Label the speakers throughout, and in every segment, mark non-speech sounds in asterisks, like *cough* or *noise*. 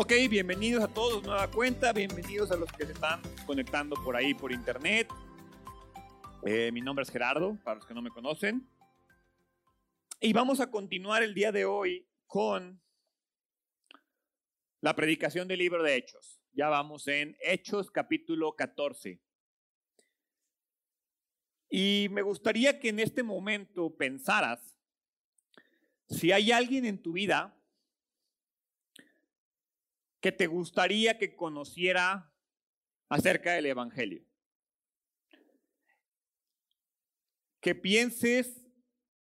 Speaker 1: Ok, bienvenidos a todos, nueva cuenta, bienvenidos a los que se están conectando por ahí por internet. Eh, mi nombre es Gerardo, para los que no me conocen. Y vamos a continuar el día de hoy con la predicación del libro de Hechos. Ya vamos en Hechos capítulo 14. Y me gustaría que en este momento pensaras si hay alguien en tu vida que te gustaría que conociera acerca del Evangelio. Que pienses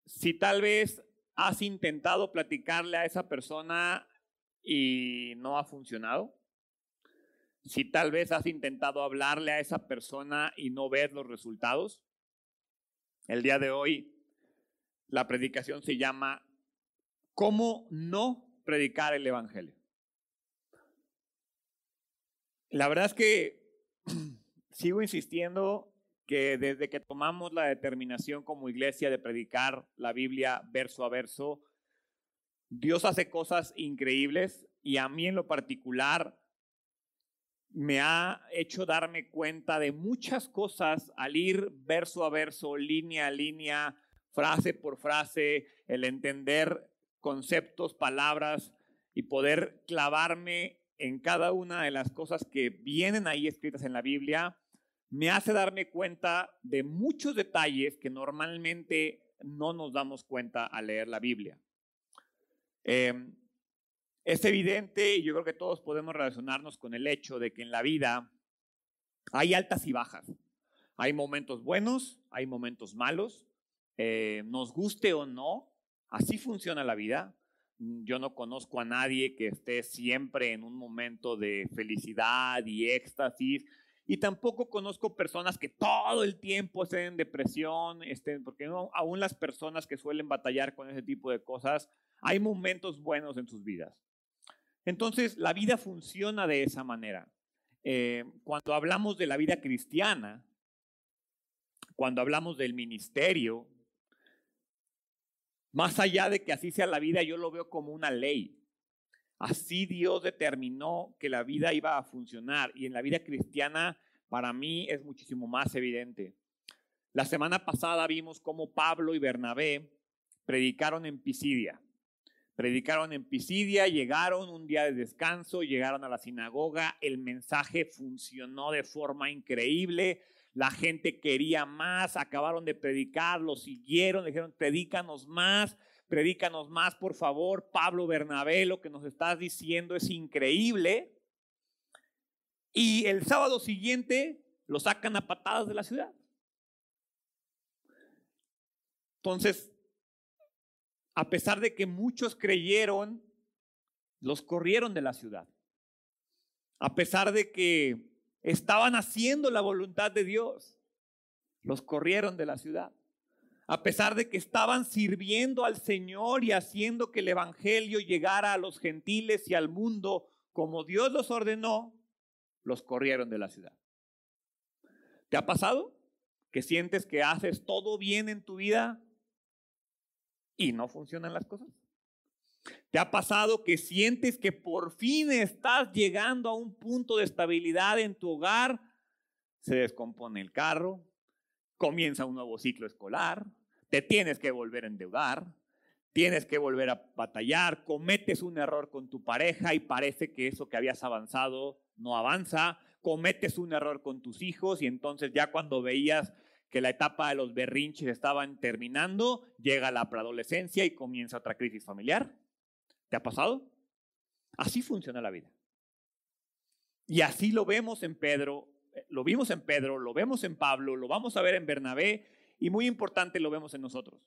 Speaker 1: si tal vez has intentado platicarle a esa persona y no ha funcionado. Si tal vez has intentado hablarle a esa persona y no ves los resultados. El día de hoy la predicación se llama ¿Cómo no predicar el Evangelio? La verdad es que *clears throat* sigo insistiendo que desde que tomamos la determinación como iglesia de predicar la Biblia verso a verso, Dios hace cosas increíbles y a mí en lo particular me ha hecho darme cuenta de muchas cosas al ir verso a verso, línea a línea, frase por frase, el entender conceptos, palabras y poder clavarme en cada una de las cosas que vienen ahí escritas en la Biblia, me hace darme cuenta de muchos detalles que normalmente no nos damos cuenta al leer la Biblia. Em, es evidente, y yo creo que todos podemos relacionarnos con el hecho de que en la vida hay altas y bajas. Hay momentos buenos, hay momentos malos, eh, nos guste o no, así funciona la vida. Yo no conozco a nadie que esté siempre en un momento de felicidad y éxtasis. Y tampoco conozco personas que todo el tiempo estén en depresión, estén, porque aún las personas que suelen batallar con ese tipo de cosas, hay momentos buenos en sus vidas. Entonces, la vida funciona de esa manera. Eh, cuando hablamos de la vida cristiana, cuando hablamos del ministerio, más allá de que así sea la vida, yo lo veo como una ley. Así Dios determinó que la vida iba a funcionar y en la vida cristiana para mí es muchísimo más evidente. La semana pasada vimos cómo Pablo y Bernabé predicaron en Pisidia. Predicaron en Pisidia, llegaron un día de descanso, llegaron a la sinagoga, el mensaje funcionó de forma increíble, la gente quería más, acabaron de predicar, lo siguieron, dijeron, predícanos más, predícanos más, por favor. Pablo Bernabé, lo que nos estás diciendo es increíble. Y el sábado siguiente lo sacan a patadas de la ciudad. Entonces, a pesar de que muchos creyeron, los corrieron de la ciudad. A pesar de que estaban haciendo la voluntad de Dios. Los corrieron de la ciudad. A pesar de que estaban sirviendo al Señor y haciendo que el Evangelio llegara a los gentiles y al mundo como Dios los ordenó, los corrieron de la ciudad. ¿Te ha pasado que sientes que haces todo bien en tu vida y no funcionan las cosas? ¿Te ha pasado que sientes que por fin estás llegando a un punto de estabilidad en tu hogar? Se descompone el carro, comienza un nuevo ciclo escolar, te tienes que volver a endeudar, tienes que volver a batallar, cometes un error con tu pareja y parece que eso que habías avanzado no avanza, cometes un error con tus hijos y entonces ya cuando veías que la etapa de los berrinches estaban terminando, llega la preadolescencia y comienza otra crisis familiar. ¿Te ha pasado? Así funciona la vida. Y así lo vemos en Pedro, eh, lo vimos en Pedro, lo vemos en Pablo, lo vamos a ver en Bernabé y muy importante lo vemos en nosotros.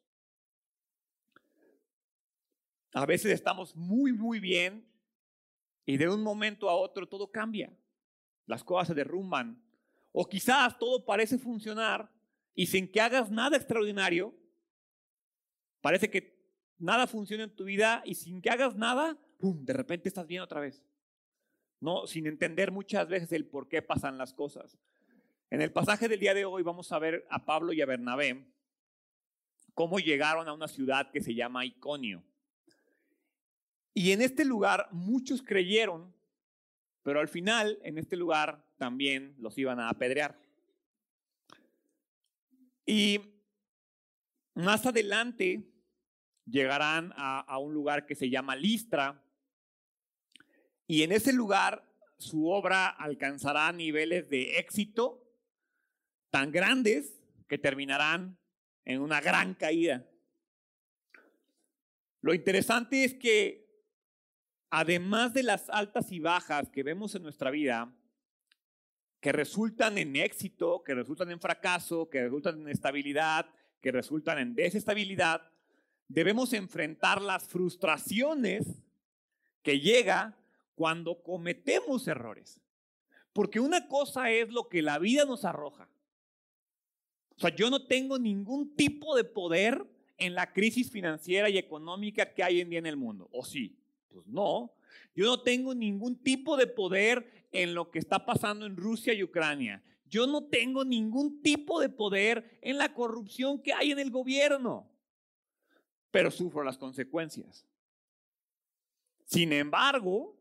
Speaker 1: A veces estamos muy, muy bien y de un momento a otro todo cambia. Las cosas se derrumban. O quizás todo parece funcionar y sin que hagas nada extraordinario, parece que nada funciona en tu vida y sin que hagas nada, ¡pum!, de repente estás bien otra vez. No, sin entender muchas veces el por qué pasan las cosas. En el pasaje del día de hoy vamos a ver a Pablo y a Bernabé cómo llegaron a una ciudad que se llama Iconio. Y en este lugar muchos creyeron Pero al final, en este lugar, también los iban a apedrear. Y más adelante llegarán a, un lugar que se llama Listra. Y en ese lugar su obra alcanzará niveles de éxito tan grandes que terminarán en una gran caída. Lo interesante es que además de las altas y bajas que vemos en nuestra vida, que resultan en éxito, que resultan en fracaso, que resultan en estabilidad, que resultan en desestabilidad, debemos enfrentar las frustraciones que llega cuando cometemos errores. Porque una cosa es lo que la vida nos arroja. O sea, yo no tengo ningún tipo de poder en la crisis financiera y económica que hay en día en el mundo. ¿O sí? Pues no. Yo no tengo ningún tipo de poder en lo que está pasando en Rusia y Ucrania. Yo no tengo ningún tipo de poder en la corrupción que hay en el gobierno. Pero sufro las consecuencias. Sin embargo,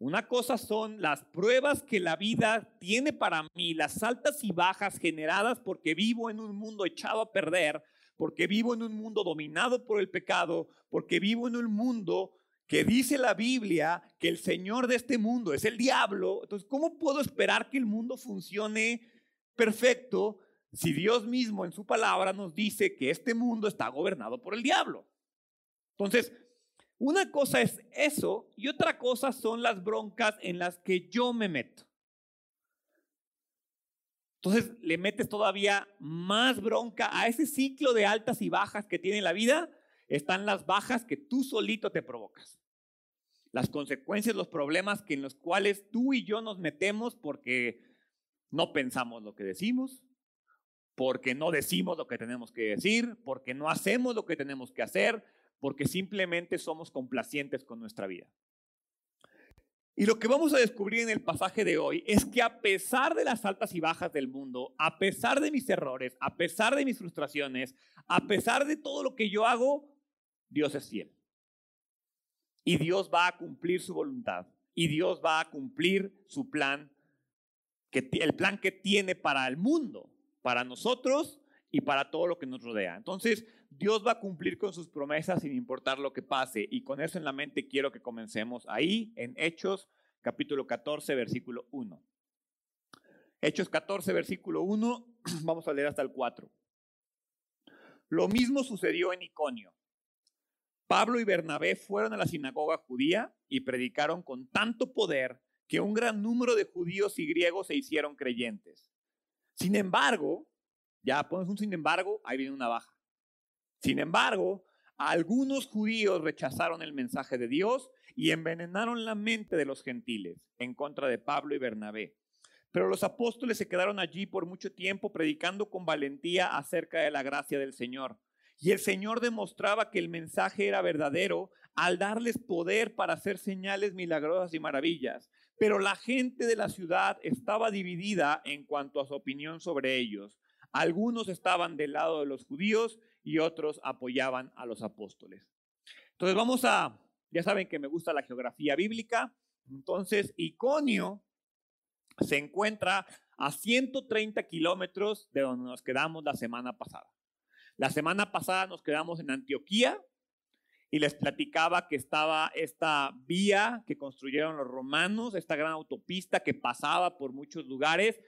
Speaker 1: una cosa son las pruebas que la vida tiene para mí, las altas y bajas generadas porque vivo en un mundo echado a perder, porque vivo en un mundo dominado por el pecado, porque vivo en un mundo que dice la Biblia que el Señor de este mundo es el diablo. Entonces, ¿cómo puedo esperar que el mundo funcione perfecto si Dios mismo en su palabra nos dice que este mundo está gobernado por el diablo? Entonces, una cosa es eso y otra cosa son las broncas en las que yo me meto. Entonces le metes todavía más bronca a ese ciclo de altas y bajas que tiene la vida. Están las bajas que tú solito te provocas. Las consecuencias, los problemas que en los cuales tú y yo nos metemos porque no pensamos lo que decimos, porque no decimos lo que tenemos que decir, porque no hacemos lo que tenemos que hacer, porque simplemente somos complacientes con nuestra vida. Y lo que vamos a descubrir en el pasaje de hoy es que a pesar de las altas y bajas del mundo, a pesar de mis errores, a pesar de mis frustraciones, a pesar de todo lo que yo hago, Dios es fiel. Y Dios va a cumplir su voluntad. Y Dios va a cumplir su plan, el plan que tiene para el mundo, para nosotros y para todo lo que nos rodea. Entonces, Dios va a cumplir con sus promesas sin importar lo que pase. Y con eso en la mente quiero que comencemos ahí en Hechos capítulo 14, versículo 1. Hechos 14, versículo 1, *clears throat* vamos a leer hasta el 4. Lo mismo sucedió en Iconio. Pablo y Bernabé fueron a la sinagoga judía y predicaron con tanto poder que un gran número de judíos y griegos se hicieron creyentes. Sin embargo, ya pones un sin embargo, ahí viene una baja. Sin embargo, algunos judíos rechazaron el mensaje de Dios y envenenaron la mente de los gentiles en contra de Pablo y Bernabé. Pero los apóstoles se quedaron allí por mucho tiempo predicando con valentía acerca de la gracia del Señor. Y el Señor demostraba que el mensaje era verdadero al darles poder para hacer señales milagrosas y maravillas. Pero la gente de la ciudad estaba dividida en cuanto a su opinión sobre ellos. Algunos estaban del lado de los judíos y otros apoyaban a los apóstoles. Entonces vamos a, ya saben que me gusta la geografía bíblica, entonces Iconio se encuentra a 130 kilómetros de donde nos quedamos la semana pasada. La semana pasada nos quedamos en Antioquía y les platicaba que estaba esta vía que construyeron los romanos, esta gran autopista que pasaba por muchos lugares.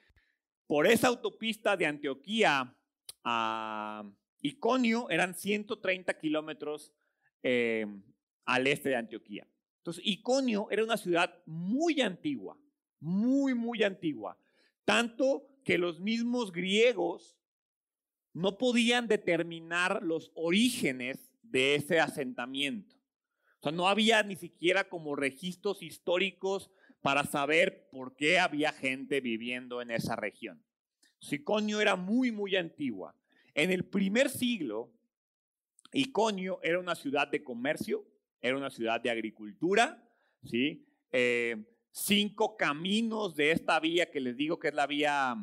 Speaker 1: Por esa autopista de Antioquía a Iconio eran 130 kilómetros eh, al este de Antioquía. Entonces, Iconio era una ciudad muy antigua, muy, muy antigua. Tanto que los mismos griegos no podían determinar los orígenes de ese asentamiento. O sea, no había ni siquiera como registros históricos para saber por qué había gente viviendo en esa región. Iconio era muy, muy antigua. En el primer siglo, Iconio era una ciudad de comercio, era una ciudad de agricultura, ¿sí? Eh, cinco caminos de esta vía que les digo que es la vía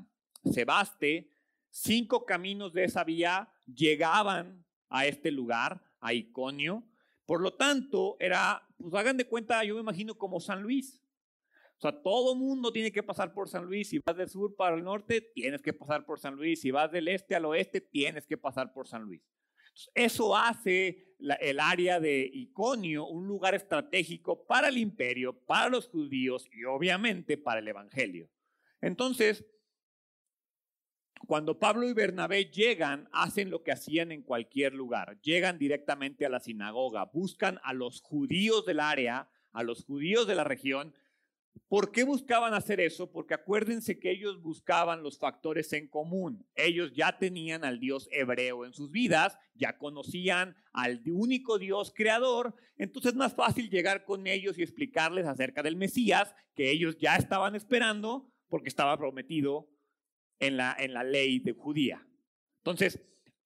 Speaker 1: Sebaste, cinco caminos de esa vía llegaban a este lugar, a Iconio. Por lo tanto, era, pues hagan de cuenta, yo me imagino como San Luis. O sea, todo mundo tiene que pasar por San Luis. Si vas del sur para el norte, tienes que pasar por San Luis. Si vas del este al oeste, tienes que pasar por San Luis. eso hace el área de Iconio un lugar estratégico para el imperio, para los judíos y obviamente para el evangelio. Entonces, cuando Pablo y Bernabé llegan, hacen lo que hacían en cualquier lugar. Llegan directamente a la sinagoga, buscan a los judíos del área, a los judíos de la región ¿Por qué buscaban hacer eso? Porque acuérdense que ellos buscaban los factores en común. Ellos ya tenían al Dios hebreo en sus vidas, ya conocían al único Dios creador, entonces es más fácil llegar con ellos y explicarles acerca del Mesías que ellos ya estaban esperando porque estaba prometido en la, en la ley de judía. Entonces,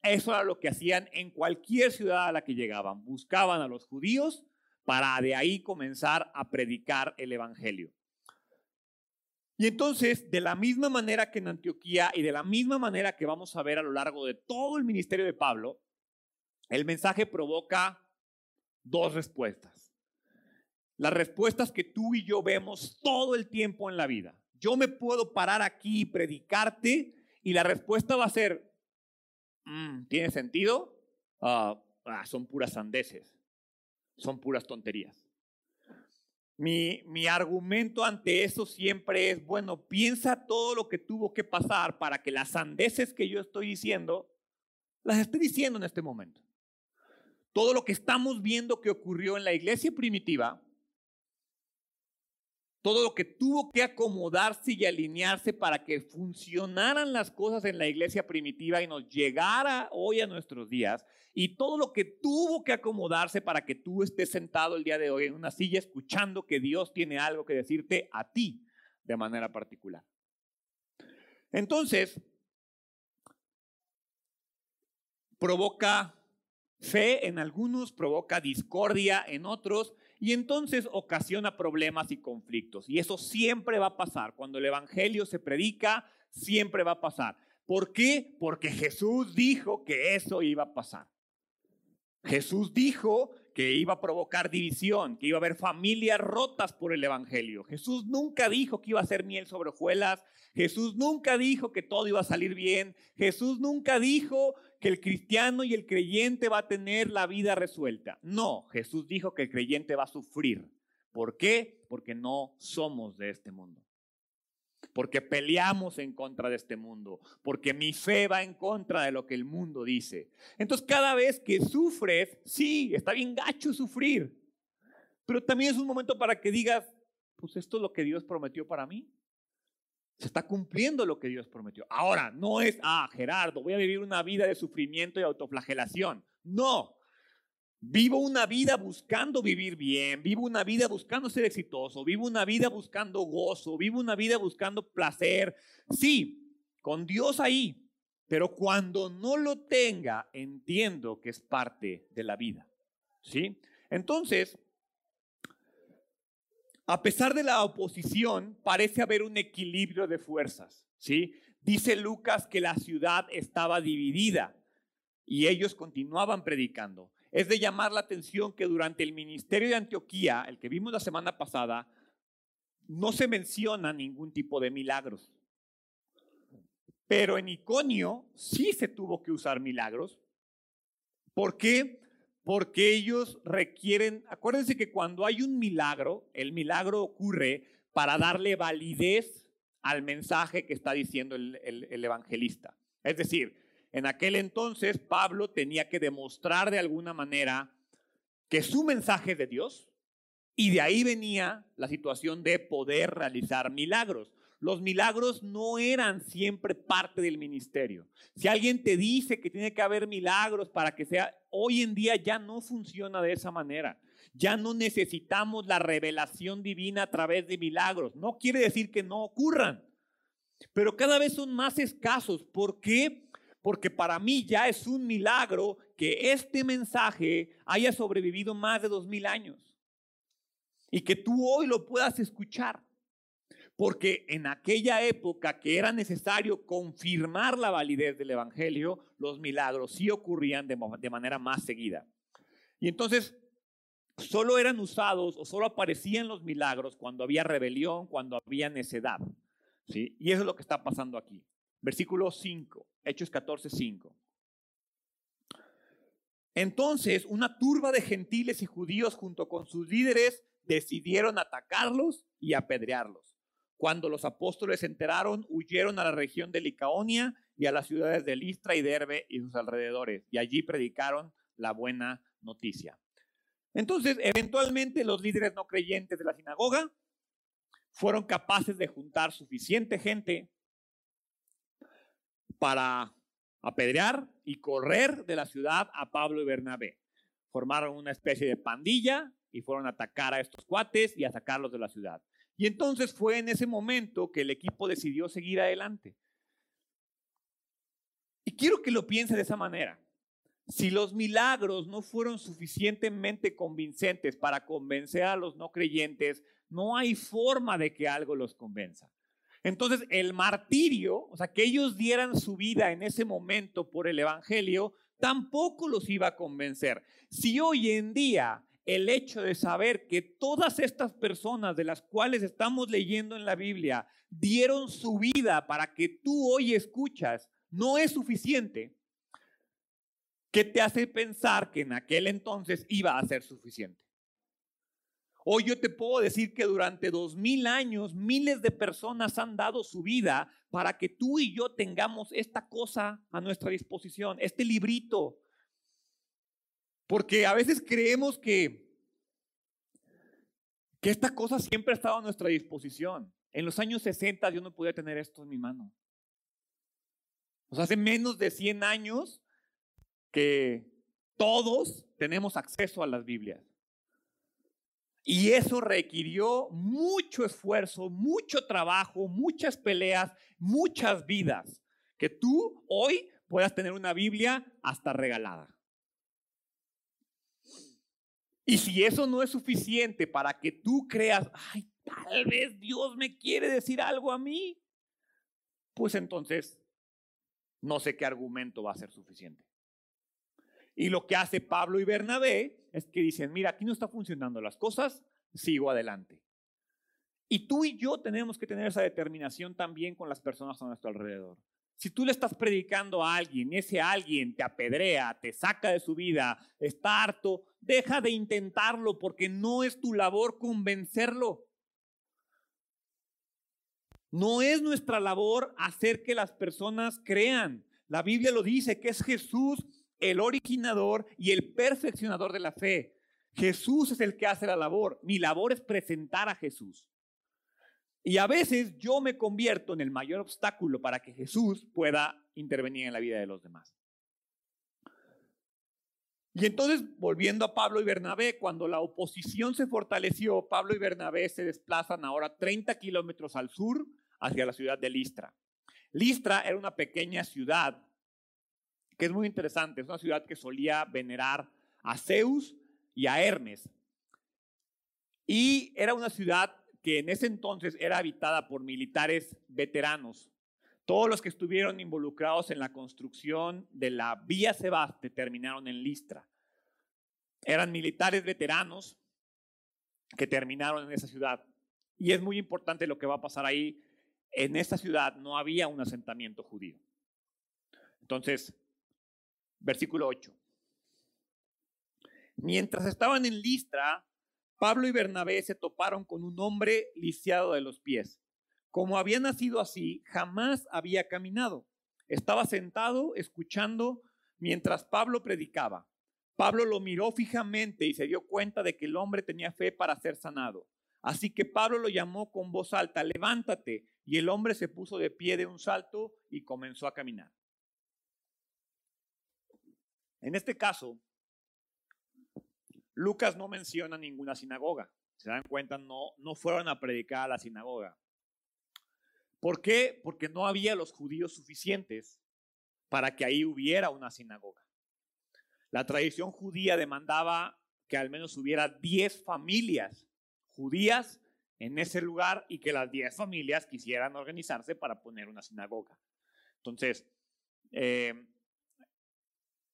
Speaker 1: eso era lo que hacían en cualquier ciudad a la que llegaban. Buscaban a los judíos para de ahí comenzar a predicar el Evangelio. Y entonces, de la misma manera que en Antioquía y de la misma manera que vamos a ver a lo largo de todo el ministerio de Pablo, el mensaje provoca dos respuestas. Las respuestas que tú y yo vemos todo el tiempo en la vida. Yo me puedo parar aquí y predicarte y la respuesta va a ser, mm, ¿tiene sentido? Ah, ah, son puras sandeces, son puras tonterías. Mi, mi, argumento ante eso siempre es, bueno, piensa todo lo que tuvo que pasar para que las sandeces que yo estoy diciendo, las esté diciendo en este momento. Todo lo que estamos viendo que ocurrió en la iglesia primitiva, todo lo que tuvo que acomodarse y alinearse para que funcionaran las cosas en la iglesia primitiva y nos llegara hoy a nuestros días, y todo lo que tuvo que acomodarse para que tú estés sentado el día de hoy en una silla escuchando que Dios tiene algo que decirte a ti de manera particular. Entonces, provoca fe en algunos, provoca discordia en otros, y entonces ocasiona problemas y conflictos. Y eso siempre va a pasar. Cuando el Evangelio se predica, siempre va a pasar. ¿Por qué? Porque Jesús dijo que eso iba a pasar. Jesús dijo que iba a provocar división, que iba a haber familias rotas por el Evangelio. Jesús nunca dijo que iba a ser miel sobre hojuelas. Jesús nunca dijo que todo iba a salir bien. Jesús nunca dijo que el cristiano y el creyente va a tener la vida resuelta. No, Jesús dijo que el creyente va a sufrir. ¿Por qué? Porque no somos de este mundo porque peleamos en contra de este mundo, porque mi fe va en contra de lo que el mundo dice. Entonces cada vez que sufres, sí, está bien gacho sufrir, pero también es un momento para que digas, pues esto es lo que Dios prometió para mí. Se está cumpliendo lo que Dios prometió. Ahora, no es, ah, Gerardo, voy a vivir una vida de sufrimiento y autoflagelación. No, Vivo una vida buscando vivir bien, vivo una vida buscando ser exitoso, vivo una vida buscando gozo, vivo una vida buscando placer. Sí, con Dios ahí, pero cuando no lo tenga, entiendo que es parte de la vida. ¿Sí? Entonces, a pesar de la oposición, parece haber un equilibrio de fuerzas. ¿Sí? Dice Lucas que la ciudad estaba dividida y ellos continuaban predicando. Es de llamar la atención que durante el ministerio de Antioquía, el que vimos la semana pasada, no se menciona ningún tipo de milagros. Pero en Iconio sí se tuvo que usar milagros. ¿Por qué? Porque ellos requieren, acuérdense que cuando hay un milagro, el milagro ocurre para darle validez al mensaje que está diciendo el, el evangelista. Es decir, en aquel entonces Pablo tenía que demostrar de alguna manera que su mensaje de Dios y de ahí venía la situación de poder realizar milagros. Los milagros no eran siempre parte del ministerio. Si alguien te dice que tiene que haber milagros para que sea, hoy en día ya no funciona de esa manera. Ya no necesitamos la revelación divina a través de milagros. No quiere decir que no ocurran, pero cada vez son más escasos. ¿Por qué? Porque para mí ya es un milagro que este mensaje haya sobrevivido más de dos mil años y que tú hoy lo puedas escuchar. Porque en aquella época que era necesario confirmar la validez del Evangelio, los milagros sí ocurrían de, manera más seguida. Y entonces, solo eran usados o solo aparecían los milagros cuando había rebelión, cuando había necedad. ¿sí? Y eso es lo que está pasando aquí. Versículo 5, Hechos 14, 5. Entonces, una turba de gentiles y judíos junto con sus líderes decidieron atacarlos y apedrearlos. Cuando los apóstoles se enteraron, huyeron a la región de Licaonia y a las ciudades de Listra y Derbe y sus alrededores, y allí predicaron la buena noticia. Entonces, eventualmente los líderes no creyentes de la sinagoga fueron capaces de juntar suficiente gente para apedrear y correr de la ciudad a Pablo y Bernabé. Formaron una especie de pandilla y fueron a atacar a estos cuates y a sacarlos de la ciudad. Y entonces fue en ese momento que el equipo decidió seguir adelante. Y quiero que lo piense de esa manera. Si los milagros no fueron suficientemente convincentes para convencer a los no creyentes, no hay forma de que algo los convenza. Entonces, el martirio, o sea, que ellos dieran su vida en ese momento por el Evangelio, tampoco los iba a convencer. Si hoy en día el hecho de saber que todas estas personas de las cuales estamos leyendo en la Biblia dieron su vida para que tú hoy escuchas, no es suficiente, ¿qué te hace pensar que en aquel entonces iba a ser suficiente? Hoy yo te puedo decir que durante dos mil años miles de personas han dado su vida para que tú y yo tengamos esta cosa a nuestra disposición, este librito, porque a veces creemos que, que esta cosa siempre ha estado a nuestra disposición. En los años 60 yo no podía tener esto en mi mano. Hace menos de 100 años que todos tenemos acceso a las Biblias. Y eso requirió mucho esfuerzo, mucho trabajo, muchas peleas, muchas vidas. Que tú hoy puedas tener una Biblia hasta regalada. Y si eso no es suficiente para que tú creas, ay, tal vez Dios me quiere decir algo a mí, pues entonces no sé qué argumento va a ser suficiente. Y lo que hace Pablo y Bernabé es que dicen, mira, aquí no está funcionando las cosas, sigo adelante. Y tú y yo tenemos que tener esa determinación también con las personas a nuestro alrededor. Si tú le estás predicando a alguien ese alguien te apedrea, te saca de su vida, está harto, deja de intentarlo porque no es tu labor convencerlo. No es nuestra labor hacer que las personas crean. La Biblia lo dice, que es Jesús el originador y el perfeccionador de la fe. Jesús es el que hace la labor. Mi labor es presentar a Jesús. Y a veces yo me convierto en el mayor obstáculo para que Jesús pueda intervenir en la vida de los demás. Y entonces, volviendo a Pablo y Bernabé, cuando la oposición se fortaleció, Pablo y Bernabé se desplazan ahora 30 kilómetros al sur hacia la ciudad de Listra. Listra era una pequeña ciudad que es muy interesante, es una ciudad que solía venerar a Zeus y a Hermes. Y era una ciudad que en ese entonces era habitada por militares veteranos. Todos los que estuvieron involucrados en la construcción de la vía Sebaste terminaron en Listra. Eran militares veteranos que terminaron en esa ciudad. Y es muy importante lo que va a pasar ahí. En esa ciudad no había un asentamiento judío. Entonces, versículo 8. Mientras estaban en Listra, Pablo y Bernabé se toparon con un hombre lisiado de los pies. Como había nacido así, jamás había caminado. Estaba sentado escuchando mientras Pablo predicaba. Pablo lo miró fijamente y se dio cuenta de que el hombre tenía fe para ser sanado. Así que Pablo lo llamó con voz alta, levántate. Y el hombre se puso de pie de un salto y comenzó a caminar. En este caso, Lucas no menciona ninguna sinagoga. Se dan cuenta, no, no fueron a predicar a la sinagoga. ¿Por qué? Porque no había los judíos suficientes para que ahí hubiera una sinagoga. La tradición judía demandaba que al menos hubiera 10 familias judías en ese lugar y que las 10 familias quisieran organizarse para poner una sinagoga. Entonces, eh,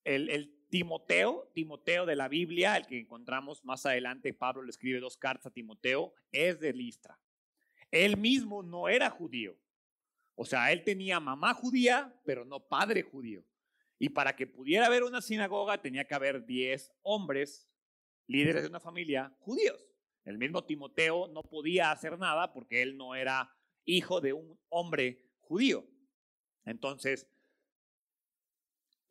Speaker 1: el, Timoteo, Timoteo de la Biblia, el que encontramos más adelante, Pablo le escribe dos cartas a Timoteo, es de Listra. Él mismo no era judío. O sea, él tenía mamá judía, pero no padre judío. Y para que pudiera haber una sinagoga tenía que haber 10 hombres, líderes de una familia, judíos. El mismo Timoteo no podía hacer nada porque él no era hijo de un hombre judío. Entonces,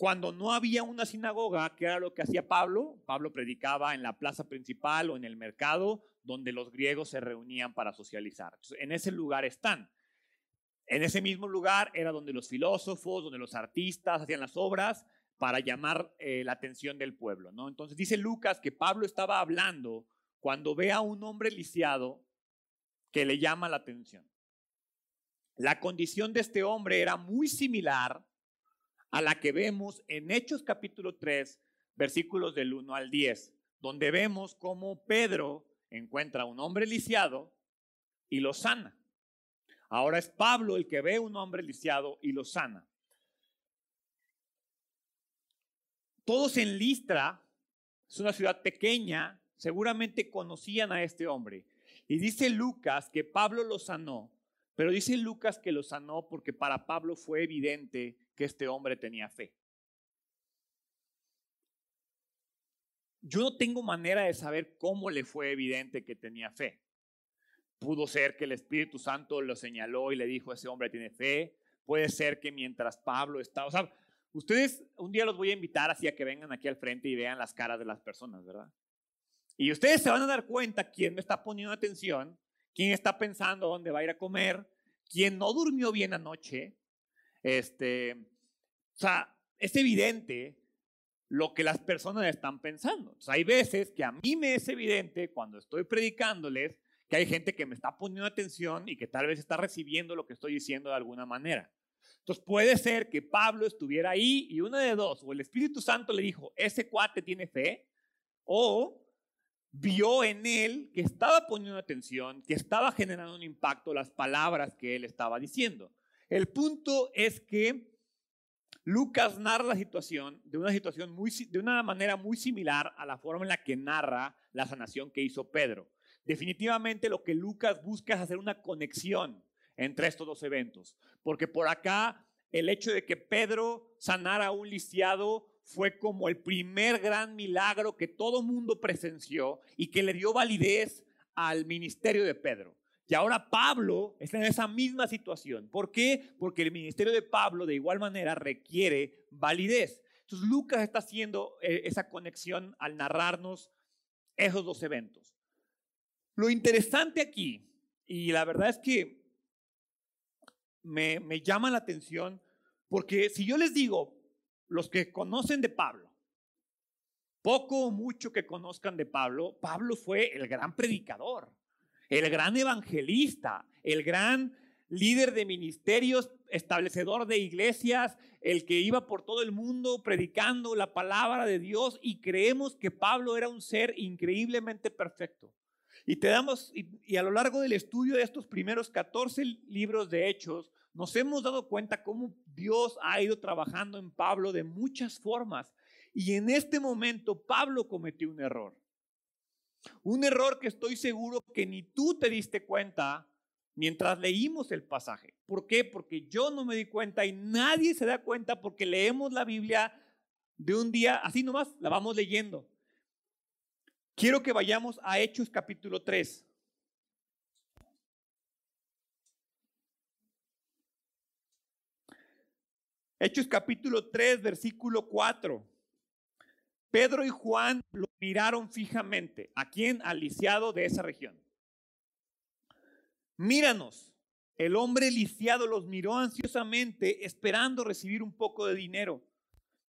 Speaker 1: cuando no había una sinagoga, ¿qué era lo que hacía Pablo? Pablo predicaba en la plaza principal o en el mercado donde los griegos se reunían para socializar. en ese lugar están. En ese mismo lugar era donde los filósofos, donde los artistas hacían las obras para llamar eh, la atención del pueblo. ¿no? Entonces dice Lucas que Pablo estaba hablando cuando ve a un hombre lisiado que le llama la atención. La condición de este hombre era muy similar a la que vemos en Hechos capítulo 3, versículos del 1 al 10, donde vemos cómo Pedro encuentra a un hombre lisiado y lo sana. Ahora es Pablo el que ve a un hombre lisiado y lo sana. Todos en Listra, es una ciudad pequeña, seguramente conocían a este hombre. Y dice Lucas que Pablo lo sanó, pero dice Lucas que lo sanó porque para Pablo fue evidente que este hombre tenía fe. Yo no tengo manera de saber cómo le fue evidente que tenía fe. Pudo ser que el Espíritu Santo lo señaló y le dijo, ese hombre tiene fe. Puede ser que mientras Pablo estaba, o ustedes un día los voy a invitar así a que vengan aquí al frente y vean las caras de las personas, ¿verdad? Y ustedes se van a dar cuenta quién me está poniendo atención, quién está pensando dónde va a ir a comer, quién no durmió bien anoche, este, o sea, es evidente lo que las personas están pensando. hay veces que a mí me es evidente cuando estoy predicándoles que hay gente que me está poniendo atención y que tal vez está recibiendo lo que estoy diciendo de alguna manera. Entonces puede ser que Pablo estuviera ahí y una de dos, o el Espíritu Santo le dijo, ese cuate tiene fe, o vio en él que estaba poniendo atención, que estaba generando un impacto las palabras que él estaba diciendo. El punto es que Lucas narra la situación de una situación muy, de una manera muy similar a la forma en la que narra la sanación que hizo Pedro. Definitivamente lo que Lucas busca es hacer una conexión entre estos dos eventos, porque por acá el hecho de que Pedro sanara a un lisiado fue como el primer gran milagro que todo mundo presenció y que le dio validez al ministerio de Pedro. Y ahora Pablo está en esa misma situación. ¿Por qué? Porque el ministerio de Pablo de igual manera requiere validez. Entonces Lucas está haciendo eh, esa conexión al narrarnos esos dos eventos. Lo interesante aquí, y la verdad es que me, me llama la atención, porque si yo les digo, los que conocen de Pablo, poco o mucho que conozcan de Pablo, Pablo fue el gran predicador el gran evangelista, el gran líder de ministerios, establecedor de iglesias, el que iba por todo el mundo predicando la palabra de Dios y creemos que Pablo era un ser increíblemente perfecto. Y te damos y, a lo largo del estudio de estos primeros 14 libros de Hechos nos hemos dado cuenta cómo Dios ha ido trabajando en Pablo de muchas formas. Y en este momento Pablo cometió un error. Un error que estoy seguro que ni tú te diste cuenta mientras leímos el pasaje. ¿Por qué? Porque yo no me di cuenta y nadie se da cuenta porque leemos la Biblia de un día, así nomás, la vamos leyendo. Quiero que vayamos a Hechos capítulo 3. Hechos capítulo 3, versículo 4. Pedro y Juan lo miraron fijamente. ¿A quién? Al lisiado de esa región. Míranos. El hombre lisiado los miró ansiosamente esperando recibir un poco de dinero.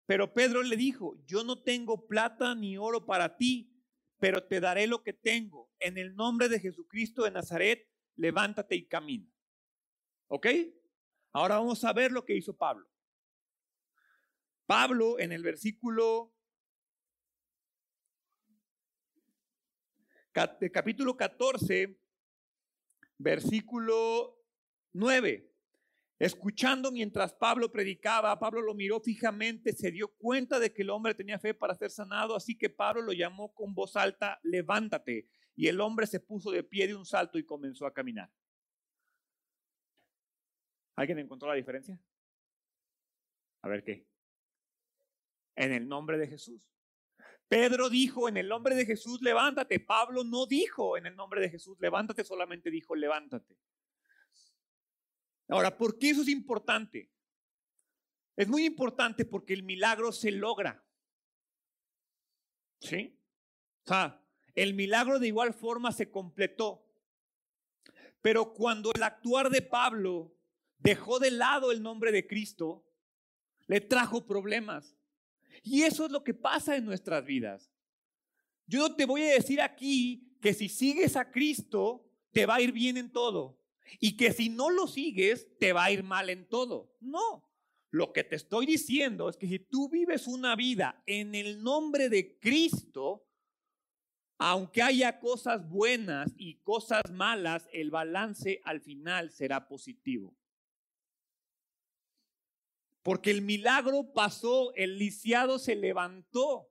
Speaker 1: Pero Pedro le dijo, yo no tengo plata ni oro para ti, pero te daré lo que tengo. En el nombre de Jesucristo de Nazaret, levántate y camina. ¿Ok? Ahora vamos a ver lo que hizo Pablo. Pablo en el versículo capítulo 14, versículo 9. Escuchando mientras Pablo predicaba, Pablo lo miró fijamente, se dio cuenta de que el hombre tenía fe para ser sanado, así que Pablo lo llamó con voz alta, levántate. Y el hombre se puso de pie de un salto y comenzó a caminar. ¿Alguien encontró la diferencia? A ver qué. En el nombre de Jesús. Pedro dijo en el nombre de Jesús, levántate. Pablo no dijo en el nombre de Jesús, levántate, solamente dijo, levántate. Ahora, ¿por qué eso es importante? Es muy importante porque el milagro se logra. ¿Sí? O sea, el milagro de igual forma se completó. Pero cuando el actuar de Pablo dejó de lado el nombre de Cristo, le trajo problemas. Y eso es lo que pasa en nuestras vidas. Yo no te voy a decir aquí que si sigues a Cristo, te va a ir bien en todo y que si no lo sigues, te va a ir mal en todo. No. Lo que te estoy diciendo es que si tú vives una vida en el nombre de Cristo, aunque haya cosas buenas y cosas malas, el balance al final será positivo. Porque el milagro pasó, el lisiado se levantó,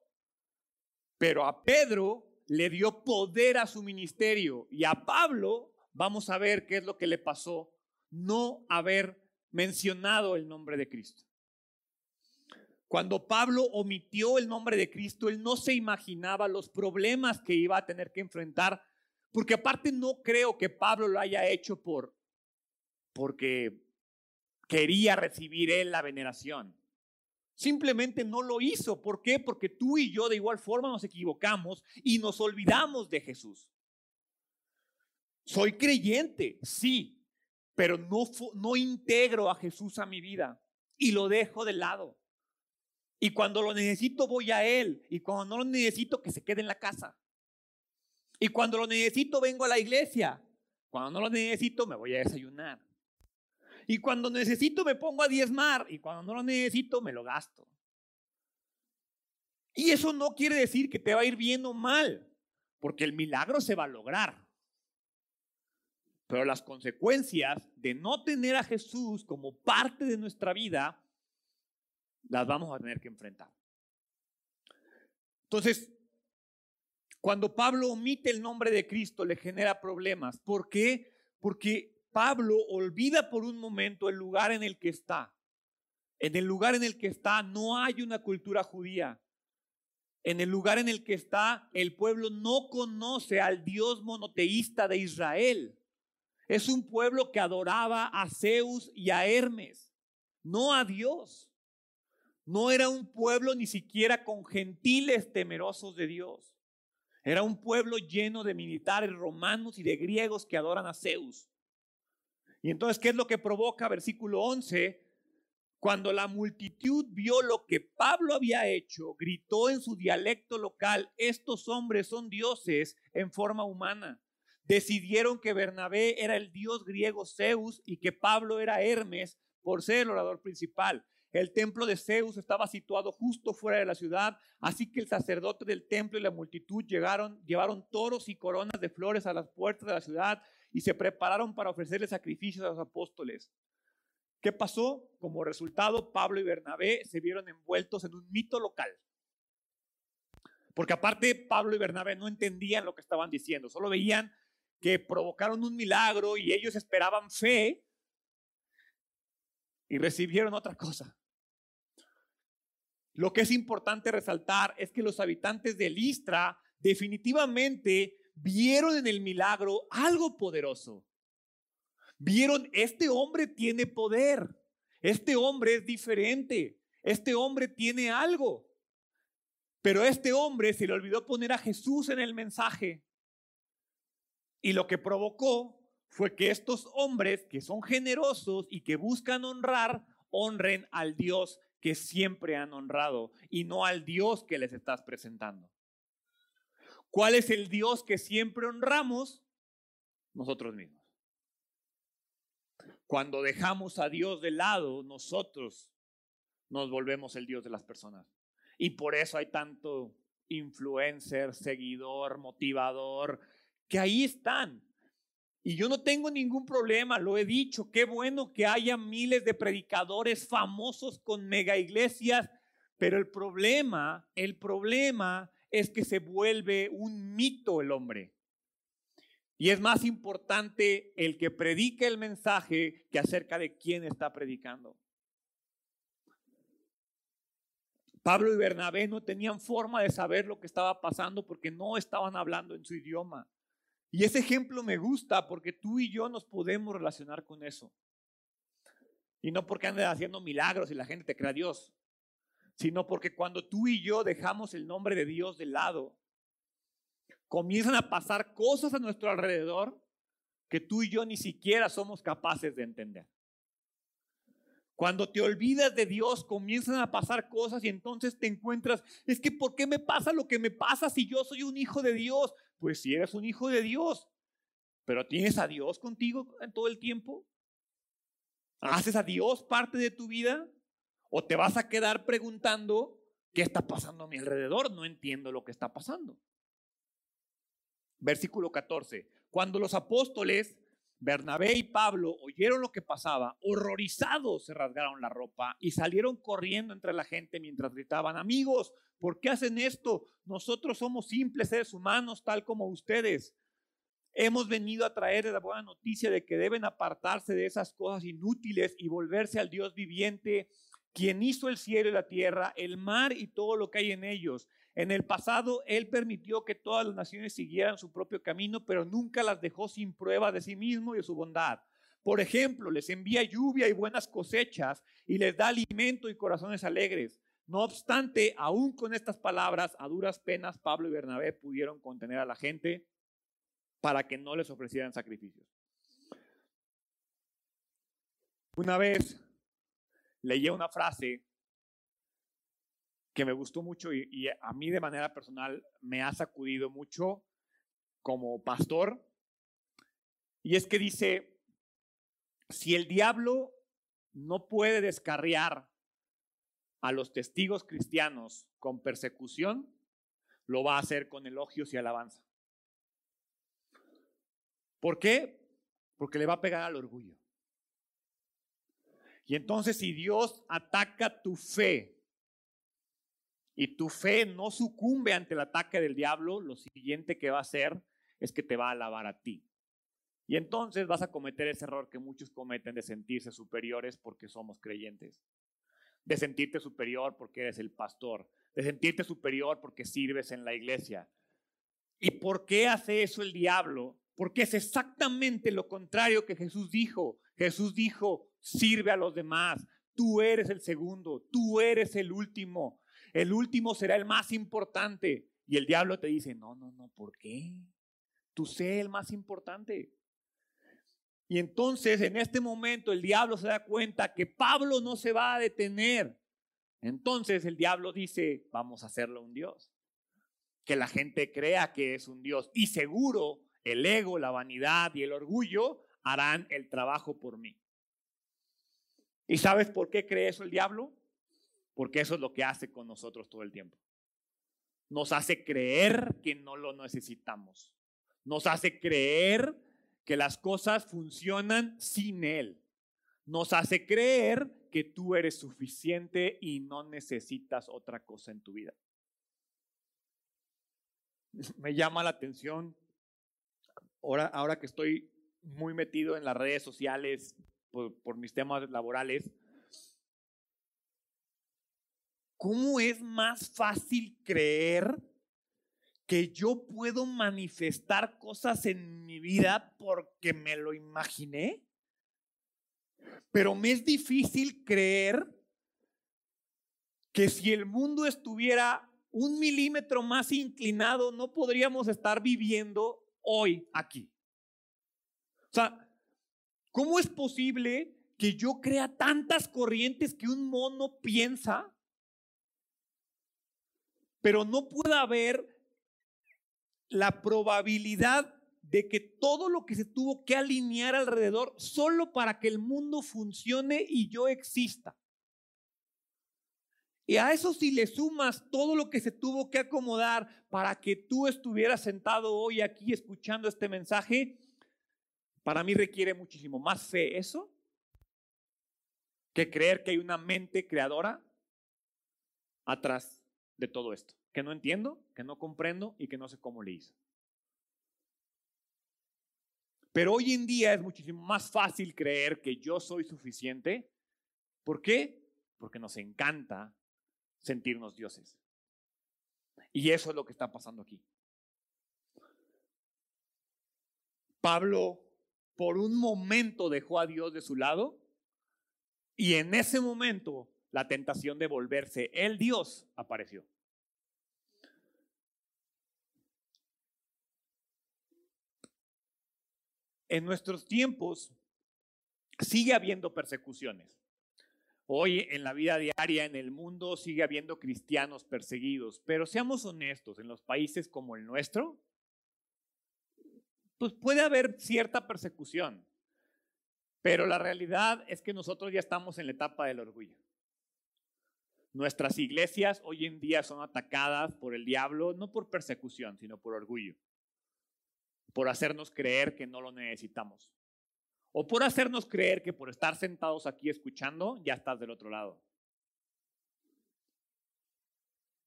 Speaker 1: pero a Pedro le dio poder a su ministerio y a Pablo vamos a ver qué es lo que le pasó no haber mencionado el nombre de Cristo. Cuando Pablo omitió el nombre de Cristo, él no se imaginaba los problemas que iba a tener que enfrentar, porque aparte no creo que Pablo lo haya hecho por porque quería recibir él la veneración. Simplemente no lo hizo. ¿Por qué? Porque tú y yo de igual forma nos equivocamos y nos olvidamos de Jesús. Soy creyente, sí, pero no, no integro a Jesús a mi vida y lo dejo de lado. Y cuando lo necesito voy a Él y cuando no lo necesito que se quede en la casa. Y cuando lo necesito vengo a la iglesia. Cuando no lo necesito me voy a desayunar. Y cuando necesito me pongo a diezmar y cuando no lo necesito me lo gasto. Y eso no quiere decir que te va a ir bien o mal, porque el milagro se va a lograr. Pero las consecuencias de no tener a Jesús como parte de nuestra vida, las vamos a tener que enfrentar. Entonces, cuando Pablo omite el nombre de Cristo, le genera problemas. ¿Por qué? Porque Pablo olvida por un momento el lugar en el que está. En el lugar en el que está no hay una cultura judía. En el lugar en el que está, el pueblo no conoce al Dios monoteísta de Israel. Es un pueblo que adoraba a Zeus y a Hermes, no a Dios. No era un pueblo ni siquiera con gentiles temerosos de Dios. Era un pueblo lleno de militares romanos y de griegos que adoran a Zeus. Y entonces, ¿qué es lo que provoca? Versículo 11. Cuando la multitud vio lo que Pablo había hecho, gritó en su dialecto local, estos hombres son dioses en forma humana decidieron que Bernabé era el dios griego Zeus y que Pablo era Hermes por ser el orador principal. El templo de Zeus estaba situado justo fuera de la ciudad, así que el sacerdote del templo y la multitud llegaron, llevaron toros y coronas de flores a las puertas de la ciudad y se prepararon para ofrecerle sacrificios a los apóstoles. ¿Qué pasó? Como resultado, Pablo y Bernabé se vieron envueltos en un mito local. Porque aparte, Pablo y Bernabé no entendían lo que estaban diciendo, solo veían que provocaron un milagro y ellos esperaban fe y recibieron otra cosa. Lo que es importante resaltar es que los habitantes de Listra definitivamente vieron en el milagro algo poderoso. Vieron, este hombre tiene poder, este hombre es diferente, este hombre tiene algo. Pero este hombre se le olvidó poner a Jesús en el mensaje. Y lo que provocó fue que estos hombres que son generosos y que buscan honrar, honren al Dios que siempre han honrado y no al Dios que les estás presentando. ¿Cuál es el Dios que siempre honramos? Nosotros mismos. Cuando dejamos a Dios de lado, nosotros nos volvemos el Dios de las personas. Y por eso hay tanto influencer, seguidor, motivador, que ahí están. Y yo no tengo ningún problema, lo he dicho, qué bueno que haya miles de predicadores famosos con mega iglesias, pero el problema, el problema es que se vuelve un mito el hombre. Y es más importante el que predica el mensaje que acerca de quién está predicando. Pablo y Bernabé no tenían forma de saber lo que estaba pasando porque no estaban hablando en su idioma. Y ese ejemplo me gusta porque tú y yo nos podemos relacionar con eso. Y no porque andes haciendo milagros y la gente te crea Dios, sino porque cuando tú y yo dejamos el nombre de Dios de lado comienzan a pasar cosas a nuestro alrededor que tú y yo ni siquiera somos capaces de entender. Cuando te olvidas de Dios, comienzan a pasar cosas y entonces te encuentras, es que ¿por qué me pasa lo que me pasa si yo soy un hijo de Dios? Pues si eres un hijo de Dios, pero tienes a Dios contigo en todo el tiempo. ¿Haces a Dios parte de tu vida? ¿O te vas a quedar preguntando qué está pasando a mi alrededor? No entiendo lo que está pasando. Versículo 14. Cuando los apóstoles, Bernabé y Pablo, oyeron lo que pasaba, horrorizados se rasgaron la ropa y salieron corriendo entre la gente mientras gritaban, amigos, ¿por qué hacen esto? Nosotros somos simples seres humanos, tal como ustedes. Hemos venido a traer la buena noticia de que deben apartarse de esas cosas inútiles y volverse al Dios viviente, quien hizo el cielo y la tierra, el mar y todo lo que hay en ellos en el pasado, Él permitió que todas las naciones siguieran su propio camino, pero nunca las dejó sin prueba de sí mismo y de su bondad. Por ejemplo, les envía lluvia y buenas cosechas y les da alimento y corazones alegres. No obstante, aún con estas palabras, a duras penas, Pablo y Bernabé pudieron contener a la gente para que no les ofrecieran sacrificios. Una vez leí una frase que me gustó mucho y, a mí de manera personal me ha sacudido mucho como pastor. Y es que dice, si el diablo no puede descarriar a los testigos cristianos con persecución, lo va a hacer con elogios y alabanza. ¿Por qué? Porque le va a pegar al orgullo. Y entonces si Dios ataca tu fe y tu fe no sucumbe ante el ataque del diablo, lo siguiente que va a hacer es que te va a alabar a ti. Y entonces vas a cometer ese error que muchos cometen de sentirse superiores porque somos creyentes. De sentirte superior porque eres el pastor. De sentirte superior porque sirves en la iglesia. ¿Y por qué hace eso el diablo? Porque es exactamente lo contrario que Jesús dijo. Jesús dijo, sirve a los demás. Tú eres el segundo, tú eres el último. El último será el más importante. Y el diablo te dice, no, no, no, ¿por qué? Tú sé el más importante. Y entonces en este momento el diablo se da cuenta que Pablo no se va a detener. Entonces el diablo dice, vamos a hacerlo un Dios. Que la gente crea que es un Dios. Y seguro el ego, la vanidad y el orgullo harán el trabajo por mí. ¿Y sabes por qué cree eso el diablo? Porque eso es lo que hace con nosotros todo el tiempo. Nos hace creer que no lo necesitamos. Nos hace creer que las cosas funcionan sin Él. Nos hace creer que tú eres suficiente y no necesitas otra cosa en tu vida. *laughs* Me llama la atención, ahora, ahora que estoy muy metido en las redes sociales por, mis temas laborales, ¿Cómo es más fácil creer que yo puedo manifestar cosas en mi vida porque me lo imaginé? Pero me es difícil creer que si el mundo estuviera un milímetro más inclinado, no podríamos estar viviendo hoy aquí. O sea, ¿cómo es posible que yo crea tantas corrientes que un mono piensa pero no puede haber la probabilidad de que todo lo que se tuvo que alinear alrededor solo para que el mundo funcione y yo exista. Y a eso si le sumas todo lo que se tuvo que acomodar para que tú estuvieras sentado hoy aquí escuchando este mensaje, Para mí requiere muchísimo más fe eso que creer que hay una mente creadora atrás de todo esto, que no entiendo, que no comprendo y que no sé cómo le hizo. Pero hoy en día es muchísimo más fácil creer que yo soy suficiente. ¿Por qué? Porque nos encanta sentirnos dioses. Y eso es lo que está pasando aquí. Pablo por un momento dejó a Dios de su lado y en ese momento la tentación de volverse el Dios apareció. En nuestros tiempos sigue habiendo persecuciones. Hoy en la vida diaria en el mundo sigue habiendo cristianos perseguidos, pero seamos honestos, en los países como el nuestro, pues puede haber cierta persecución, pero la realidad es que nosotros ya estamos en la etapa del orgullo. Nuestras iglesias hoy en día son atacadas por el diablo, no por persecución, sino por orgullo por hacernos creer que no lo necesitamos. O por hacernos creer que por estar sentados aquí escuchando, ya estás del otro lado.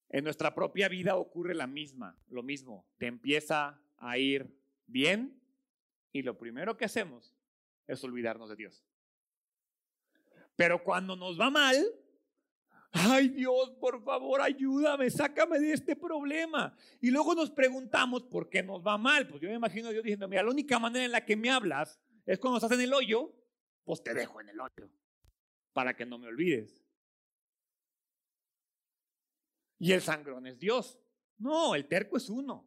Speaker 1: En nuestra propia vida ocurre la misma, lo mismo. Te empieza a ir bien y lo primero que hacemos es olvidarnos de Dios. Pero cuando nos va mal, ay Dios, por favor, ayúdame, sácame de este problema. Y luego nos preguntamos por qué nos va mal. Pues yo me imagino Dios diciendo, mira, la única manera en la que me hablas es cuando estás en el hoyo, pues te dejo en el hoyo, para que no me olvides. Y el sangrón es Dios. No, el terco es uno.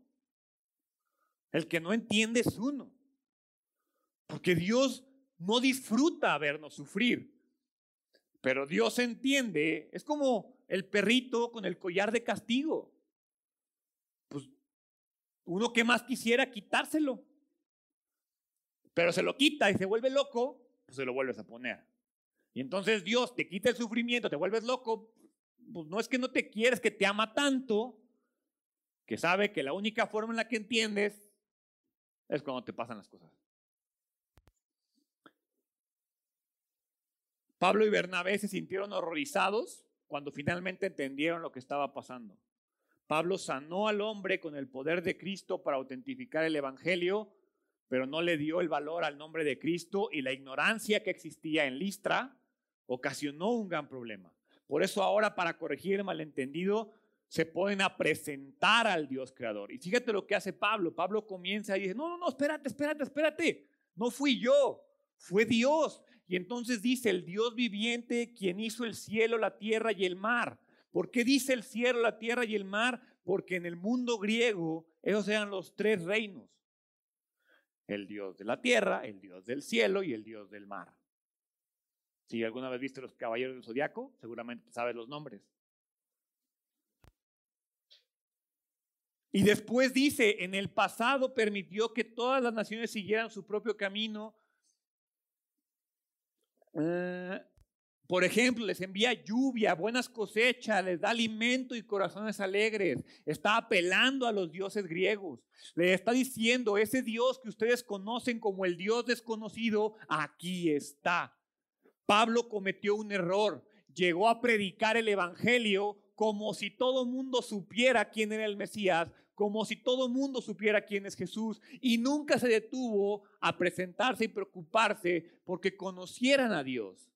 Speaker 1: El que no entiende es uno. Porque Dios no disfruta vernos sufrir. Pero Dios entiende, es como el perrito con el collar de castigo. Pues uno que más quisiera quitárselo. Pero se lo quita y se vuelve loco, pues se lo vuelves a poner. Y entonces Dios te quita el sufrimiento, te vuelves loco, pues no es que no te quieres, que te ama tanto, que sabe que la única forma en la que entiendes es cuando te pasan las cosas. Pablo y Bernabé se sintieron horrorizados cuando finalmente entendieron lo que estaba pasando. Pablo sanó al hombre con el poder de Cristo para autentificar el Evangelio, pero no le dio el valor al nombre de Cristo y la ignorancia que existía en Listra ocasionó un gran problema. Por eso ahora para corregir el malentendido se ponen a presentar al Dios creador. Y fíjate lo que hace Pablo. Pablo comienza y dice, no, no, no, espérate, espérate, espérate. No fui yo, fue Dios. Y entonces dice el Dios viviente, quien hizo el cielo, la tierra y el mar. ¿Por qué dice el cielo, la tierra y el mar? Porque en el mundo griego esos eran los tres reinos. El Dios de la tierra, el Dios del cielo y el Dios del mar. Si alguna vez viste los caballeros del zodiaco, seguramente sabes los nombres. Y después dice, en el pasado permitió que todas las naciones siguieran su propio camino eh, por ejemplo, les envía lluvia, buenas cosechas, les da alimento y corazones alegres. Está apelando a los dioses griegos. Le está diciendo, ese Dios que ustedes conocen como el Dios desconocido, aquí está. Pablo cometió un error. Llegó a predicar el Evangelio como si todo mundo supiera quién era el Mesías, como si todo mundo supiera quién es Jesús y nunca se detuvo a presentarse y preocuparse porque conocieran a Dios.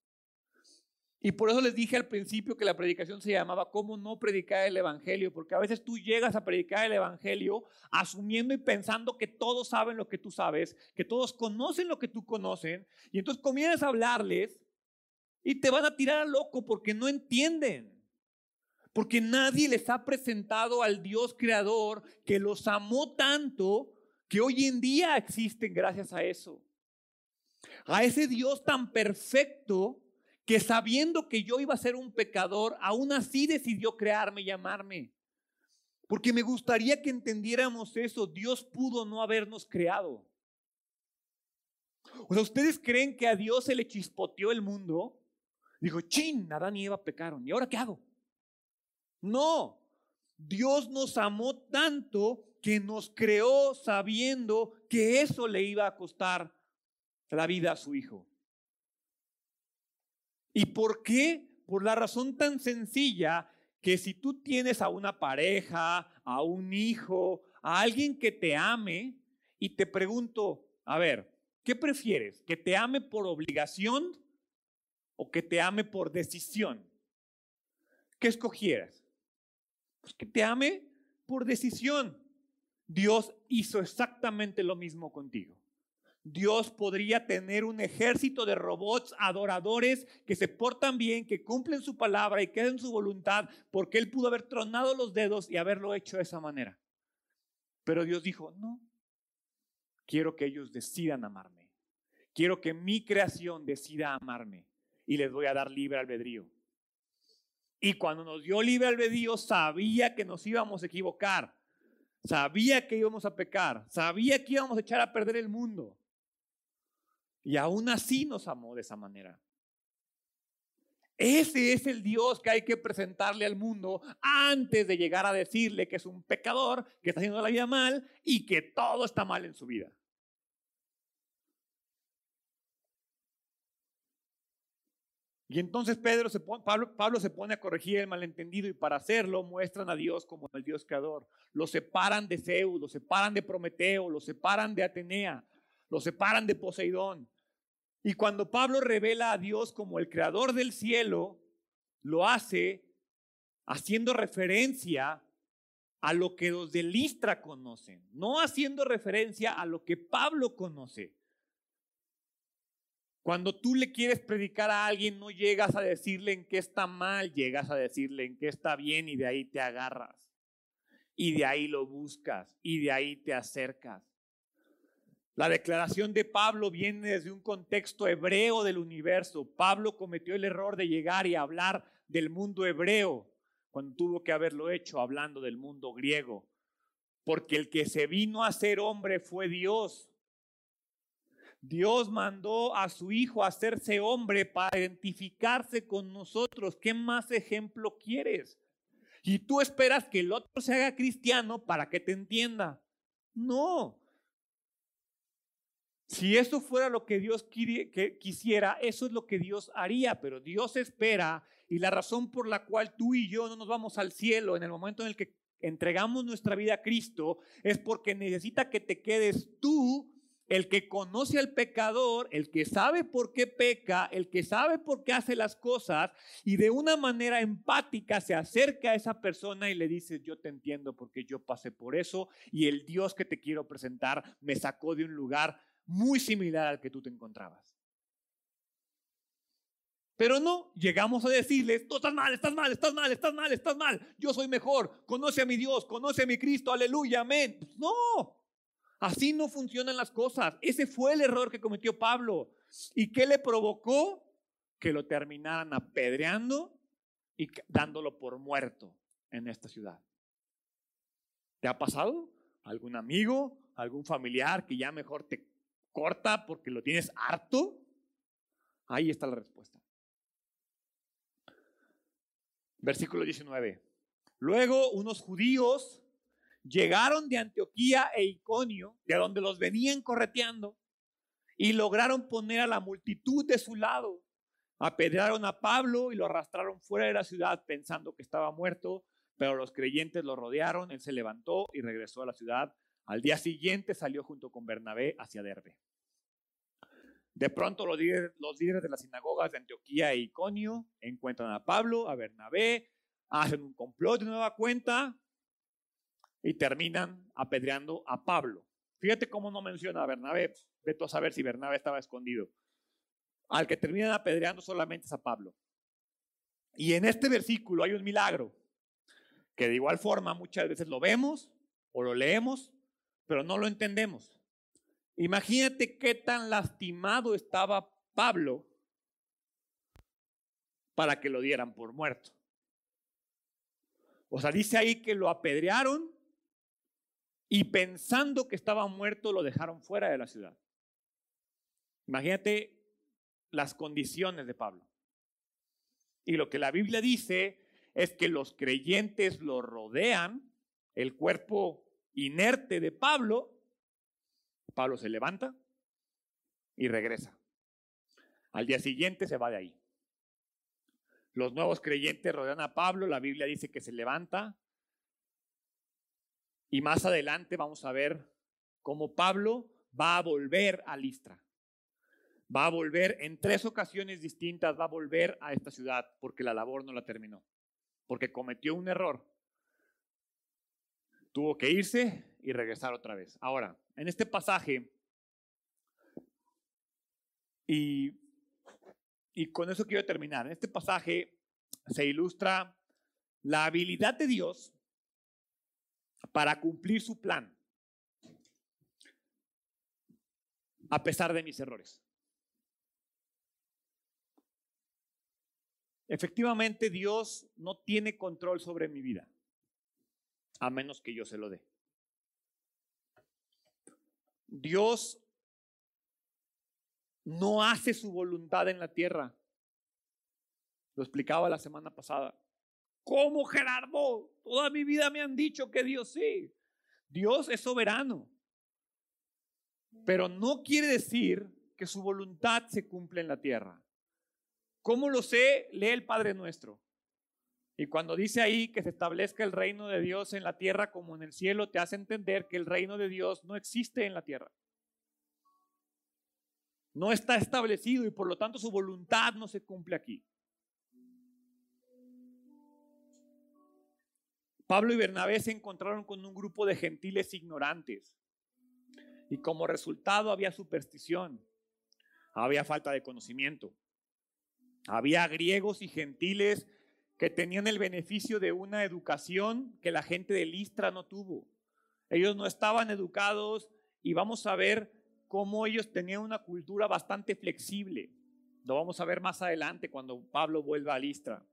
Speaker 1: Y por eso les dije al principio que la predicación se llamaba ¿Cómo no predicar el Evangelio? Porque a veces tú llegas a predicar el Evangelio asumiendo y pensando que todos saben lo que tú sabes, que todos conocen lo que tú conoces, y entonces comienzas a hablarles y te van a tirar a loco porque no entienden. Porque nadie les ha presentado al Dios creador que los amó tanto que hoy en día existen gracias a eso. A ese Dios tan perfecto que sabiendo que yo iba a ser un pecador, aún así decidió crearme y llamarme. Porque me gustaría que entendiéramos eso. Dios pudo no habernos creado. O sea, ¿ustedes creen que a Dios se le chispoteó el mundo? Dijo, chin, Adán y Eva pecaron. ¿Y ahora qué hago? No, Dios nos amó tanto que nos creó sabiendo que eso le iba a costar la vida a su hijo. ¿Y por qué? Por la razón tan sencilla que si tú tienes a una pareja, a un hijo, a alguien que te ame, y te pregunto, a ver, ¿qué prefieres? ¿Que te ame por obligación o que te ame por decisión? ¿Qué escogieras? Pues que te ame por decisión. Dios hizo exactamente lo mismo contigo. Dios podría tener un ejército de robots adoradores que se portan bien, que cumplen su palabra y que hacen su voluntad, porque Él pudo haber tronado los dedos y haberlo hecho de esa manera. Pero Dios dijo, no, quiero que ellos decidan amarme. Quiero que mi creación decida amarme y les voy a dar libre albedrío. Y cuando nos dio libre albedrío, sabía que nos íbamos a equivocar, sabía que íbamos a pecar, sabía que íbamos a echar a perder el mundo. Y aún así nos amó de esa manera. Ese es el Dios que hay que presentarle al mundo antes de llegar a decirle que es un pecador, que está haciendo la vida mal y que todo está mal en su vida. Y entonces Pedro se Pablo, Pablo se pone a corregir el malentendido y para hacerlo muestran a Dios como el Dios creador. Lo separan de Zeus, lo separan de Prometeo, lo separan de Atenea, lo separan de Poseidón. Y cuando Pablo revela a Dios como el creador del cielo, lo hace haciendo referencia a lo que los de Listra conocen, no haciendo referencia a lo que Pablo conoce. Cuando tú le quieres predicar a alguien, no llegas a decirle en qué está mal, llegas a decirle en qué está bien y de ahí te agarras. Y de ahí lo buscas y de ahí te acercas. La declaración de Pablo viene desde un contexto hebreo del universo. Pablo cometió el error de llegar y hablar del mundo hebreo cuando tuvo que haberlo hecho hablando del mundo griego. Porque el que se vino a ser hombre fue Dios. Dios mandó a su Hijo a hacerse hombre para identificarse con nosotros. ¿Qué más ejemplo quieres? Y tú esperas que el otro se haga cristiano para que te entienda. No. Si eso fuera lo que Dios quisiera, eso es lo que Dios haría, pero Dios espera y la razón por la cual tú y yo no nos vamos al cielo en el momento en el que entregamos nuestra vida a Cristo es porque necesita que te quedes tú el que conoce al pecador, el que sabe por qué peca, el que sabe por qué hace las cosas y de una manera empática se acerca a esa persona y le dice, yo te entiendo porque yo pasé por eso y el Dios que te quiero presentar me sacó de un lugar muy similar al que tú te encontrabas. Pero no, llegamos a decirles, tú estás mal, estás mal, estás mal, estás mal, estás mal, yo soy mejor, conoce a mi Dios, conoce a mi Cristo, aleluya, amén. No, Así no funcionan las cosas. Ese fue el error que cometió Pablo. ¿Y qué le provocó? Que lo terminaran apedreando y dándolo por muerto en esta ciudad. ¿Te ha pasado? ¿Algún amigo? ¿Algún familiar que ya mejor te corta porque lo tienes harto? Ahí está la respuesta. Versículo 19. Luego unos judíos llegaron de Antioquía e Iconio, de donde los venían correteando, y lograron poner a la multitud de su lado. Apedrearon a Pablo y lo arrastraron fuera de la ciudad pensando que estaba muerto, pero los creyentes lo rodearon, él se levantó y regresó a la ciudad. Al día siguiente salió junto con Bernabé hacia Derbe. De pronto los líderes, los líderes de las sinagogas de Antioquía e Iconio encuentran a Pablo, a Bernabé, hacen un complot de nueva cuenta, y terminan apedreando a Pablo. Fíjate cómo no menciona a Bernabé. Vete a saber si Bernabé estaba escondido. Al que terminan apedreando solamente es a Pablo. Y en este versículo hay un milagro, que de igual forma muchas veces lo vemos o lo leemos, pero no lo entendemos. Imagínate qué tan lastimado estaba Pablo para que lo dieran por muerto. O sea, dice ahí que lo apedrearon y pensando que estaba muerto lo dejaron fuera de la ciudad. Imagínate las condiciones de Pablo. Y lo que la Biblia dice es que los creyentes lo rodean, el cuerpo inerte de Pablo. Pablo se levanta y regresa. Al día siguiente se va de ahí. Los nuevos creyentes rodean a Pablo, la Biblia dice que se levanta. Y más adelante vamos a ver cómo Pablo va a volver a Listra. Va a volver en tres ocasiones distintas, va a volver a esta ciudad porque la labor no la terminó, porque cometió un error. Tuvo que irse y regresar otra vez. Ahora, en este pasaje, y y con eso quiero terminar. En este pasaje se ilustra la habilidad de Dios para cumplir su plan, a pesar de mis errores. Efectivamente, Dios no tiene control sobre mi vida, a menos que yo se lo dé. Dios no hace su voluntad en la tierra. Lo explicaba la semana pasada. ¿Cómo Gerardo? Toda mi vida me han dicho que Dios sí. Dios es soberano. Pero no quiere decir que su voluntad se cumple en la tierra. ¿Cómo lo sé? Lee el Padre Nuestro. Y cuando dice ahí que se establezca el reino de Dios en la tierra como en el cielo, te hace entender que el reino de Dios no existe en la tierra no está establecido y por lo tanto su voluntad no se cumple aquí. Pablo y Bernabé se encontraron con un grupo de gentiles ignorantes y como resultado había superstición, había falta de conocimiento, había griegos y gentiles que tenían el beneficio de una educación que la gente de Listra no tuvo. Ellos no estaban educados y vamos a ver cómo ellos tenían una cultura bastante flexible. Lo vamos a ver más adelante cuando Pablo vuelva a Listra.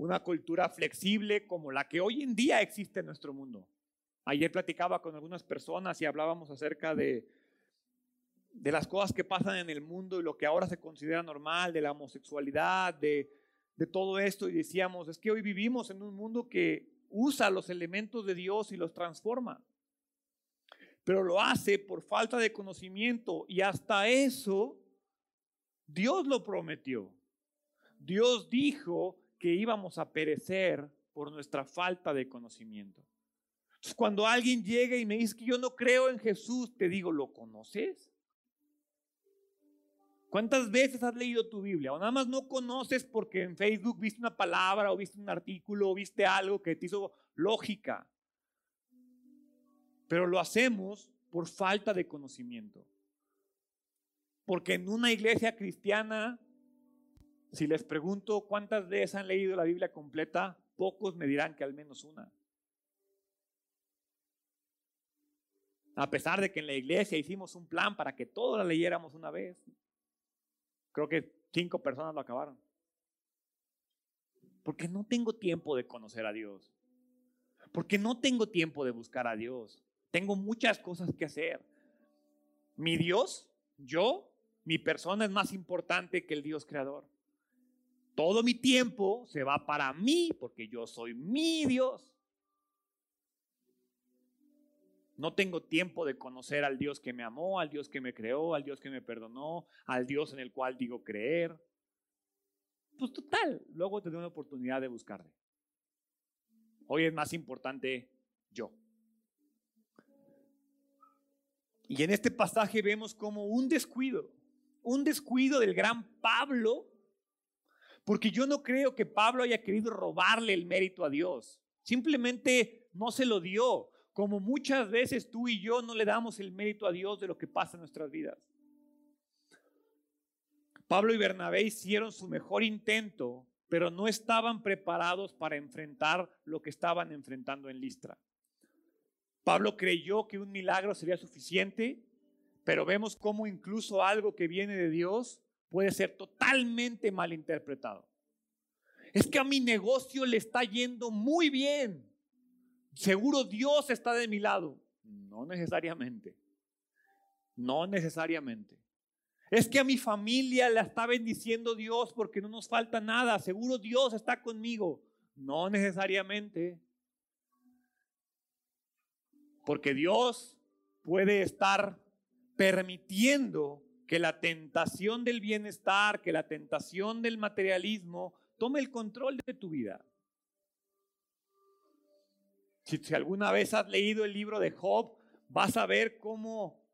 Speaker 1: Una cultura flexible como la que hoy en día existe en nuestro mundo. Ayer platicaba con algunas personas y hablábamos acerca de, de las cosas que pasan en el mundo y lo que ahora se considera normal, de la homosexualidad, de, de todo esto. Y decíamos, es que hoy vivimos en un mundo que usa los elementos de Dios y los transforma pero lo hace por falta de conocimiento y hasta eso Dios lo prometió. Dios dijo que íbamos a perecer por nuestra falta de conocimiento. Entonces, cuando alguien llega y me dice que yo no creo en Jesús, te digo, ¿lo conoces? ¿Cuántas veces has leído tu Biblia? O nada más no conoces porque en Facebook viste una palabra o viste un artículo o viste algo que te hizo lógica pero lo hacemos por falta de conocimiento. Porque en una iglesia cristiana, si les pregunto cuántas veces han leído la Biblia completa, pocos me dirán que al menos una. A pesar de que en la iglesia hicimos un plan para que todos la leyéramos una vez, creo que cinco personas lo acabaron. Porque no tengo tiempo de conocer a Dios. Porque no tengo tiempo de buscar a Dios. Tengo muchas cosas que hacer. Mi Dios, yo, mi persona es más importante que el Dios creador. Todo mi tiempo se va para mí porque yo soy mi Dios. No tengo tiempo de conocer al Dios que me amó, al Dios que me creó, al Dios que me perdonó, al Dios en el cual digo creer. Pues total, luego tendré una oportunidad de buscarle. Hoy es más importante yo. Y en este pasaje vemos como un descuido, un descuido del gran Pablo, porque yo no creo que Pablo haya querido robarle el mérito a Dios, simplemente no se lo dio, como muchas veces tú y yo no le damos el mérito a Dios de lo que pasa en nuestras vidas. Pablo y Bernabé hicieron su mejor intento, pero no estaban preparados para enfrentar lo que estaban enfrentando en Listra. Pablo creyó que un milagro sería suficiente, pero vemos cómo incluso algo que viene de Dios puede ser totalmente malinterpretado. Es que a mi negocio le está yendo muy bien. Seguro Dios está de mi lado. No necesariamente. No necesariamente. Es que a mi familia la está bendiciendo Dios porque no nos falta nada. Seguro Dios está conmigo. No necesariamente. Porque Dios puede estar permitiendo que la tentación del bienestar, que la tentación del materialismo tome el control de tu vida. Si, alguna vez has leído el libro de Job, vas a ver cómo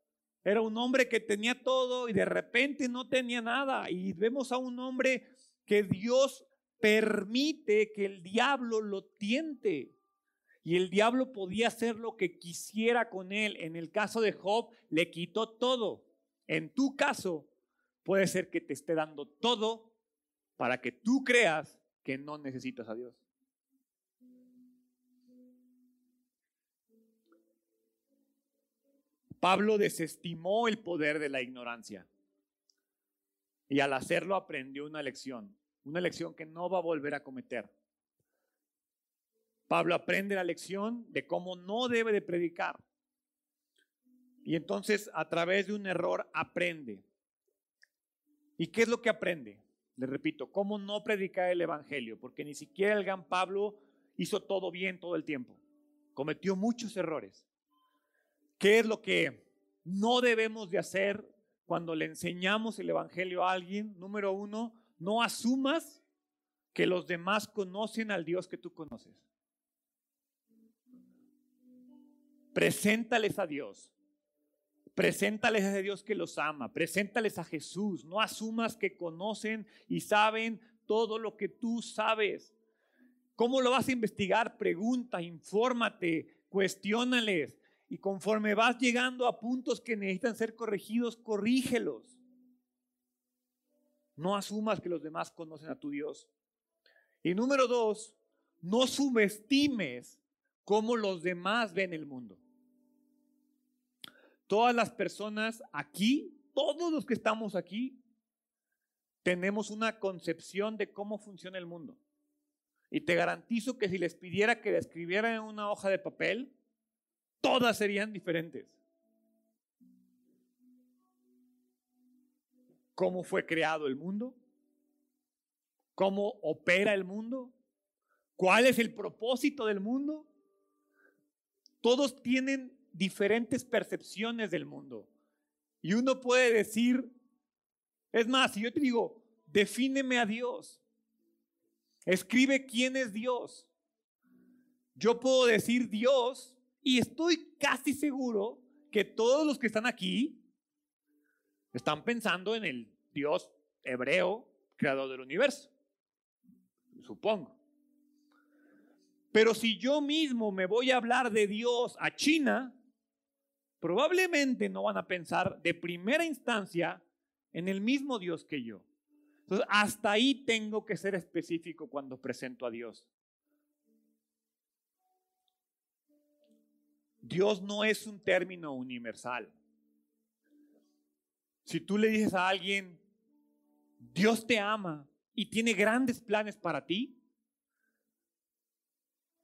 Speaker 1: era un hombre que tenía todo y de repente no tenía nada. Y vemos a un hombre que Dios permite que el diablo lo tiente. Y el diablo podía hacer lo que quisiera con él. En el caso de Job, le quitó todo. En tu caso, puede ser que te esté dando todo para que tú creas que no necesitas a Dios. Pablo desestimó el poder de la ignorancia y al hacerlo aprendió una lección. Una lección que no va a volver a cometer. Pablo aprende la lección de cómo no debe de predicar. Y entonces a través de un error aprende. ¿Y qué es lo que aprende? Le repito, cómo no predicar el Evangelio, porque ni siquiera el gran Pablo hizo todo bien todo el tiempo. Cometió muchos errores. ¿Qué es lo que no debemos de hacer cuando le enseñamos el Evangelio a alguien? Número uno, no asumas que los demás conocen al Dios que tú conoces. Preséntales a Dios. Preséntales a Dios que los ama. Preséntales a Jesús. No asumas que conocen y saben todo lo que tú sabes. ¿Cómo lo vas a investigar? Pregunta, infórmate, cuestiónales. Y conforme vas llegando a puntos que necesitan ser corregidos, corrígelos. No asumas que los demás conocen a tu Dios. Y número dos, no subestimes cómo los demás ven el mundo. Todas las personas aquí, todos los que estamos aquí, tenemos una concepción de cómo funciona el mundo. Y te garantizo que si les pidiera que escribieran en una hoja de papel, todas serían diferentes. cómo fue creado el mundo, cómo opera el mundo, cuál es el propósito del mundo. Todos tienen diferentes percepciones del mundo. Y uno puede decir, es más, si yo te digo, defíneme a Dios, escribe quién es Dios. Yo puedo decir Dios y estoy casi seguro que todos los que están aquí están pensando en el Dios hebreo, creador del universo. Supongo. Pero si yo mismo me voy a hablar de Dios a China, probablemente no van a pensar de primera instancia en el mismo Dios que yo. Entonces, hasta ahí tengo que ser específico cuando presento a Dios. Dios no es un término universal. Si tú le dices a alguien, Dios te ama y tiene grandes planes para ti,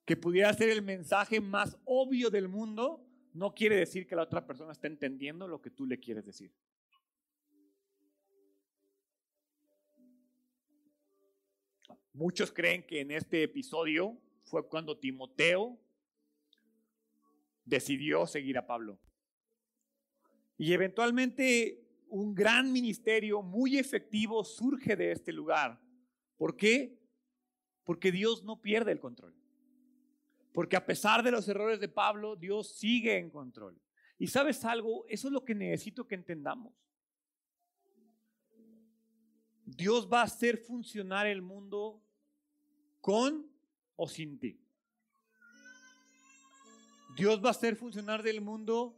Speaker 1: que pudiera ser el mensaje más obvio del mundo, no quiere decir que la otra persona esté entendiendo lo que tú le quieres decir. Muchos creen que en este episodio fue cuando Timoteo decidió seguir a Pablo. Y eventualmente un gran ministerio muy efectivo surge de este lugar. ¿Por qué? Porque Dios no pierde el control. Porque a pesar de los errores de Pablo, Dios sigue en control. Y sabes algo, eso es lo que necesito que entendamos. Dios va a hacer funcionar el mundo con o sin ti. Dios va a hacer funcionar el mundo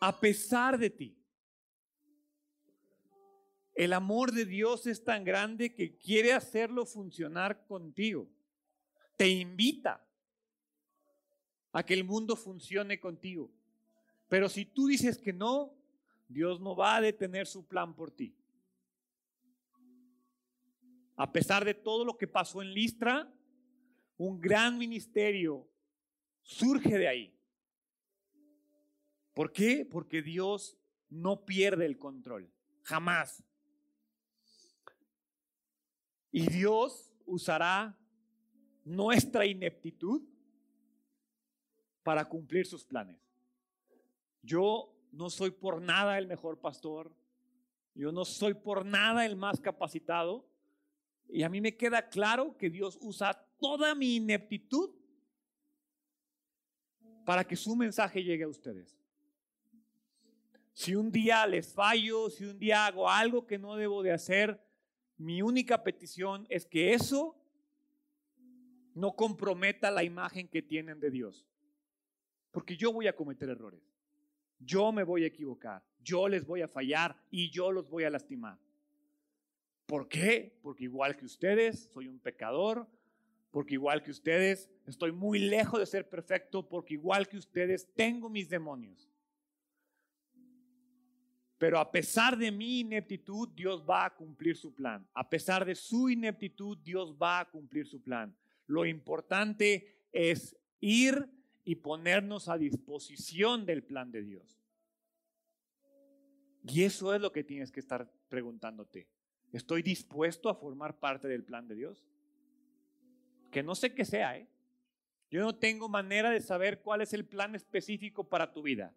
Speaker 1: a pesar de ti. El amor de Dios es tan grande que quiere hacerlo funcionar contigo. Te invita a que el mundo funcione contigo. Pero si tú dices que no, Dios no va a detener su plan por ti. A pesar de todo lo que pasó en Listra, un gran ministerio surge de ahí. ¿Por qué? Porque Dios no pierde el control, jamás. Y Dios usará nuestra ineptitud para cumplir sus planes. Yo no soy por nada el mejor pastor, yo no soy por nada el más capacitado, y a mí me queda claro que Dios usa toda mi ineptitud para que su mensaje llegue a ustedes. Si un día les fallo, si un día hago algo que no debo de hacer, mi única petición es que eso no comprometa la imagen que tienen de Dios. Porque yo voy a cometer errores. Yo me voy a equivocar. Yo les voy a fallar y yo los voy a lastimar. ¿Por qué? Porque igual que ustedes, soy un pecador. Porque igual que ustedes, estoy muy lejos de ser perfecto. Porque igual que ustedes, tengo mis demonios. Pero a pesar de mi ineptitud, Dios va a cumplir su plan. A pesar de su ineptitud, Dios va a cumplir su plan. Lo importante es ir y ponernos a disposición del plan de Dios. Y eso es lo que tienes que estar preguntándote. ¿Estoy dispuesto a formar parte del plan de Dios? Que no sé qué sea, ¿eh? Yo no tengo manera de saber cuál es el plan específico para tu vida.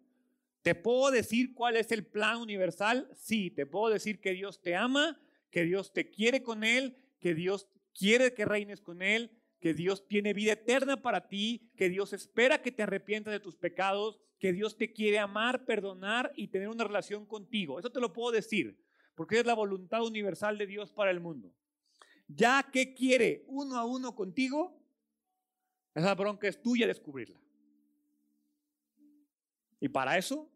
Speaker 1: ¿Te puedo decir cuál es el plan universal? Sí, te puedo decir que Dios te ama, que Dios te quiere con Él, que Dios quiere que reines con Él, que Dios tiene vida eterna para ti, que Dios espera que te arrepientas de tus pecados, que Dios te quiere amar, perdonar y tener una relación contigo. Eso te lo puedo decir, porque es la voluntad universal de Dios para el mundo. Ya que quiere uno a uno contigo, esa bronca es tuya descubrirla. Y para eso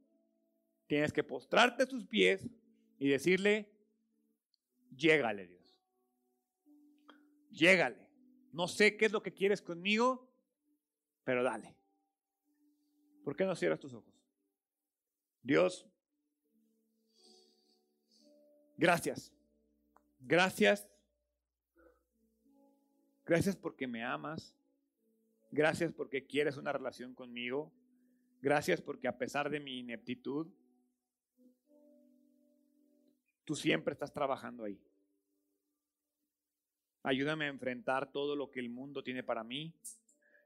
Speaker 1: Tienes que postrarte a sus pies y decirle, llégale Dios. Llégale. No sé qué es lo que quieres conmigo, pero dale. ¿Por qué no cierras tus ojos? Dios, gracias. Gracias. Gracias porque me amas. Gracias porque quieres una relación conmigo. Gracias porque a pesar de mi ineptitud, Tú siempre estás trabajando ahí. Ayúdame a enfrentar todo lo que el mundo tiene para mí,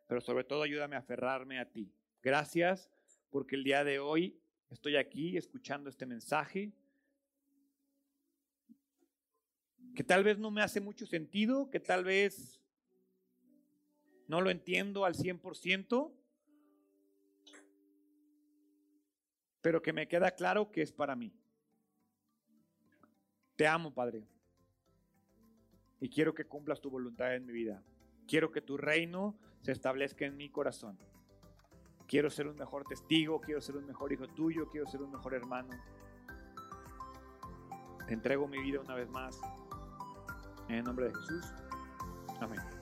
Speaker 1: pero sobre todo ayúdame a aferrarme a ti. Gracias porque el día de hoy estoy aquí escuchando este mensaje que tal vez no me hace mucho sentido, que tal vez no lo entiendo al 100%, pero que me queda claro que es para mí. Te amo, Padre. Y quiero que cumplas tu voluntad en mi vida. Quiero que tu reino se establezca en mi corazón. Quiero ser un mejor testigo, quiero ser un mejor hijo tuyo, quiero ser un mejor hermano. Te entrego mi vida una vez más. En el nombre de Jesús. Amén.